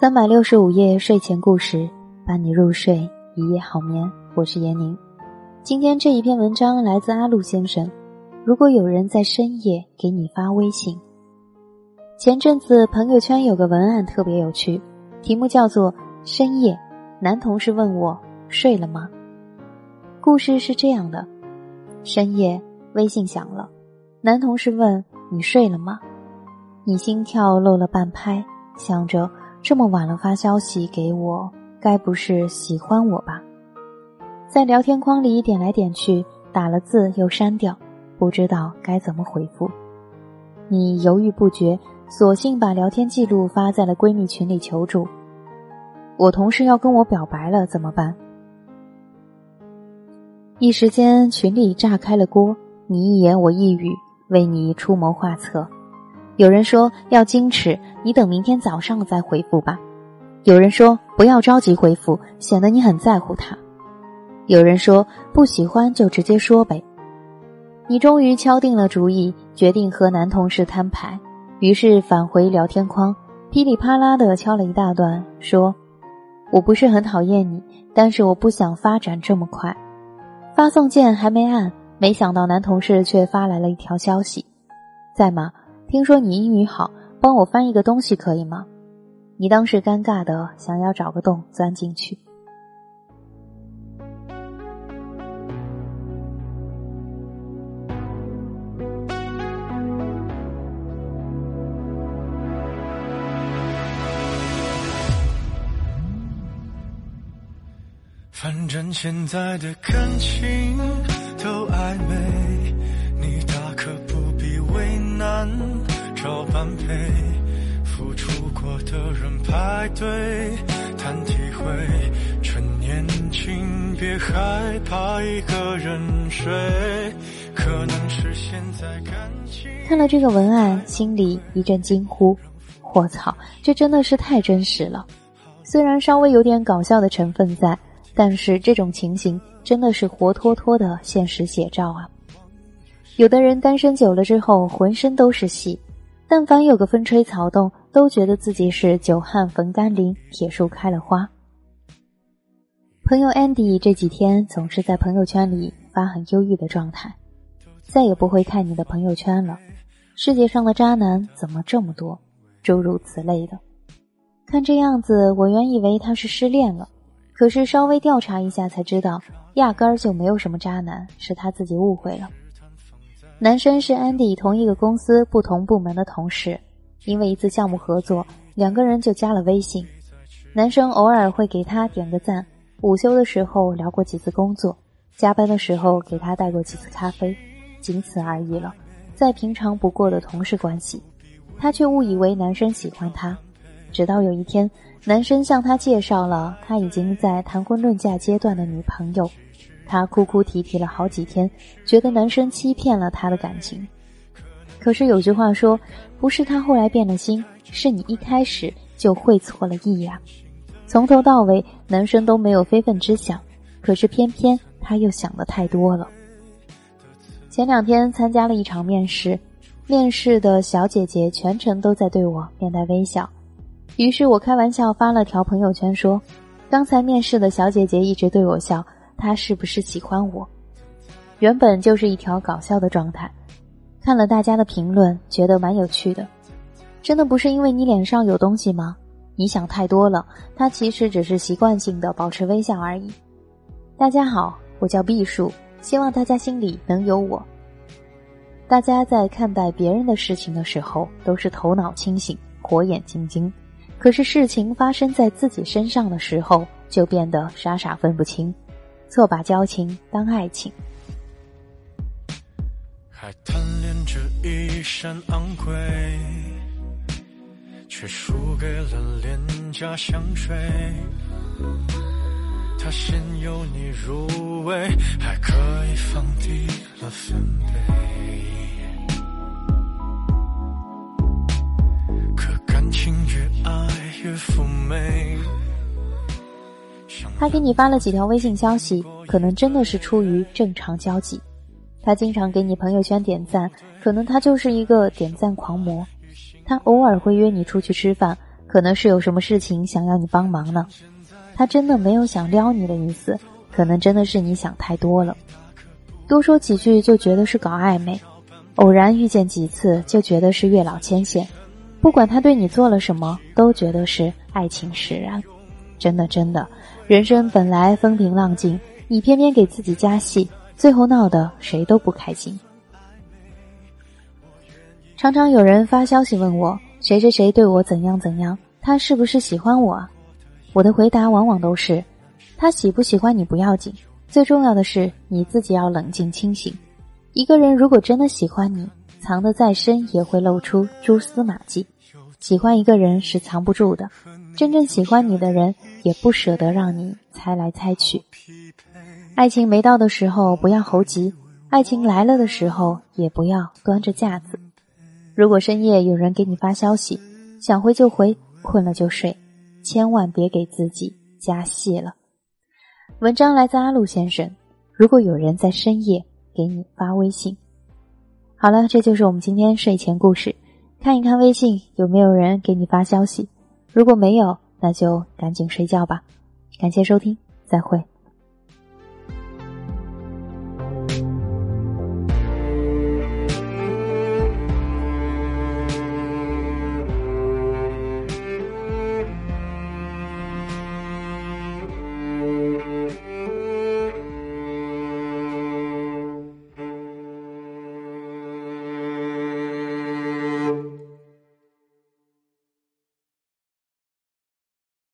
三百六十五夜睡前故事，伴你入睡，一夜好眠。我是闫宁。今天这一篇文章来自阿路先生。如果有人在深夜给你发微信，前阵子朋友圈有个文案特别有趣，题目叫做“深夜”，男同事问我睡了吗？故事是这样的：深夜微信响了，男同事问你睡了吗？你心跳漏了半拍，想着这么晚了发消息给我，该不是喜欢我吧？在聊天框里点来点去，打了字又删掉，不知道该怎么回复。你犹豫不决，索性把聊天记录发在了闺蜜群里求助。我同事要跟我表白了，怎么办？一时间群里炸开了锅，你一言我一语，为你出谋划策。有人说要矜持，你等明天早上再回复吧。有人说不要着急回复，显得你很在乎他。有人说不喜欢就直接说呗。你终于敲定了主意，决定和男同事摊牌，于是返回聊天框，噼里啪啦的敲了一大段，说：“我不是很讨厌你，但是我不想发展这么快。”发送键还没按，没想到男同事却发来了一条消息：“在吗？”听说你英语好，帮我翻译个东西可以吗？你当时尴尬的想要找个洞钻进去。反正现在的感情排队谈体会，趁年轻别害怕一个人睡。可能是现在感情。看了这个文案，心里一阵惊呼：我操，这真的是太真实了！虽然稍微有点搞笑的成分在，但是这种情形真的是活脱脱的现实写照啊！有的人单身久了之后，浑身都是戏。但凡有个风吹草动，都觉得自己是久旱逢甘霖，铁树开了花。朋友 Andy 这几天总是在朋友圈里发很忧郁的状态，再也不会看你的朋友圈了。世界上的渣男怎么这么多？诸如此类的。看这样子，我原以为他是失恋了，可是稍微调查一下才知道，压根儿就没有什么渣男，是他自己误会了。男生是 Andy 同一个公司不同部门的同事，因为一次项目合作，两个人就加了微信。男生偶尔会给他点个赞，午休的时候聊过几次工作，加班的时候给他带过几次咖啡，仅此而已了，再平常不过的同事关系。她却误以为男生喜欢她，直到有一天，男生向她介绍了他已经在谈婚论嫁阶段的女朋友。她哭哭啼啼了好几天，觉得男生欺骗了她的感情。可是有句话说，不是他后来变了心，是你一开始就会错了意呀。从头到尾，男生都没有非分之想，可是偏偏他又想的太多了。前两天参加了一场面试，面试的小姐姐全程都在对我面带微笑，于是我开玩笑发了条朋友圈说：“刚才面试的小姐姐一直对我笑。”她是不是喜欢我？原本就是一条搞笑的状态，看了大家的评论，觉得蛮有趣的。真的不是因为你脸上有东西吗？你想太多了，他其实只是习惯性的保持微笑而已。大家好，我叫毕树，希望大家心里能有我。大家在看待别人的事情的时候，都是头脑清醒、火眼金睛，可是事情发生在自己身上的时候，就变得傻傻分不清。错把交情当爱情，还贪恋着一身昂贵，却输给了廉价香水。他先有你入味，还可以放低了分贝。可感情越爱越妩媚。他给你发了几条微信消息，可能真的是出于正常交际。他经常给你朋友圈点赞，可能他就是一个点赞狂魔。他偶尔会约你出去吃饭，可能是有什么事情想要你帮忙呢。他真的没有想撩你的意思，可能真的是你想太多了。多说几句就觉得是搞暧昧，偶然遇见几次就觉得是月老牵线。不管他对你做了什么，都觉得是爱情使然。真的，真的，人生本来风平浪静，你偏偏给自己加戏，最后闹得谁都不开心。常常有人发消息问我，谁谁谁对我怎样怎样，他是不是喜欢我？我的回答往往都是，他喜不喜欢你不要紧，最重要的是你自己要冷静清醒。一个人如果真的喜欢你，藏得再深也会露出蛛丝马迹。喜欢一个人是藏不住的，真正喜欢你的人也不舍得让你猜来猜去。爱情没到的时候不要猴急，爱情来了的时候也不要端着架子。如果深夜有人给你发消息，想回就回，困了就睡，千万别给自己加戏了。文章来自阿路先生。如果有人在深夜给你发微信，好了，这就是我们今天睡前故事。看一看微信有没有人给你发消息，如果没有，那就赶紧睡觉吧。感谢收听，再会。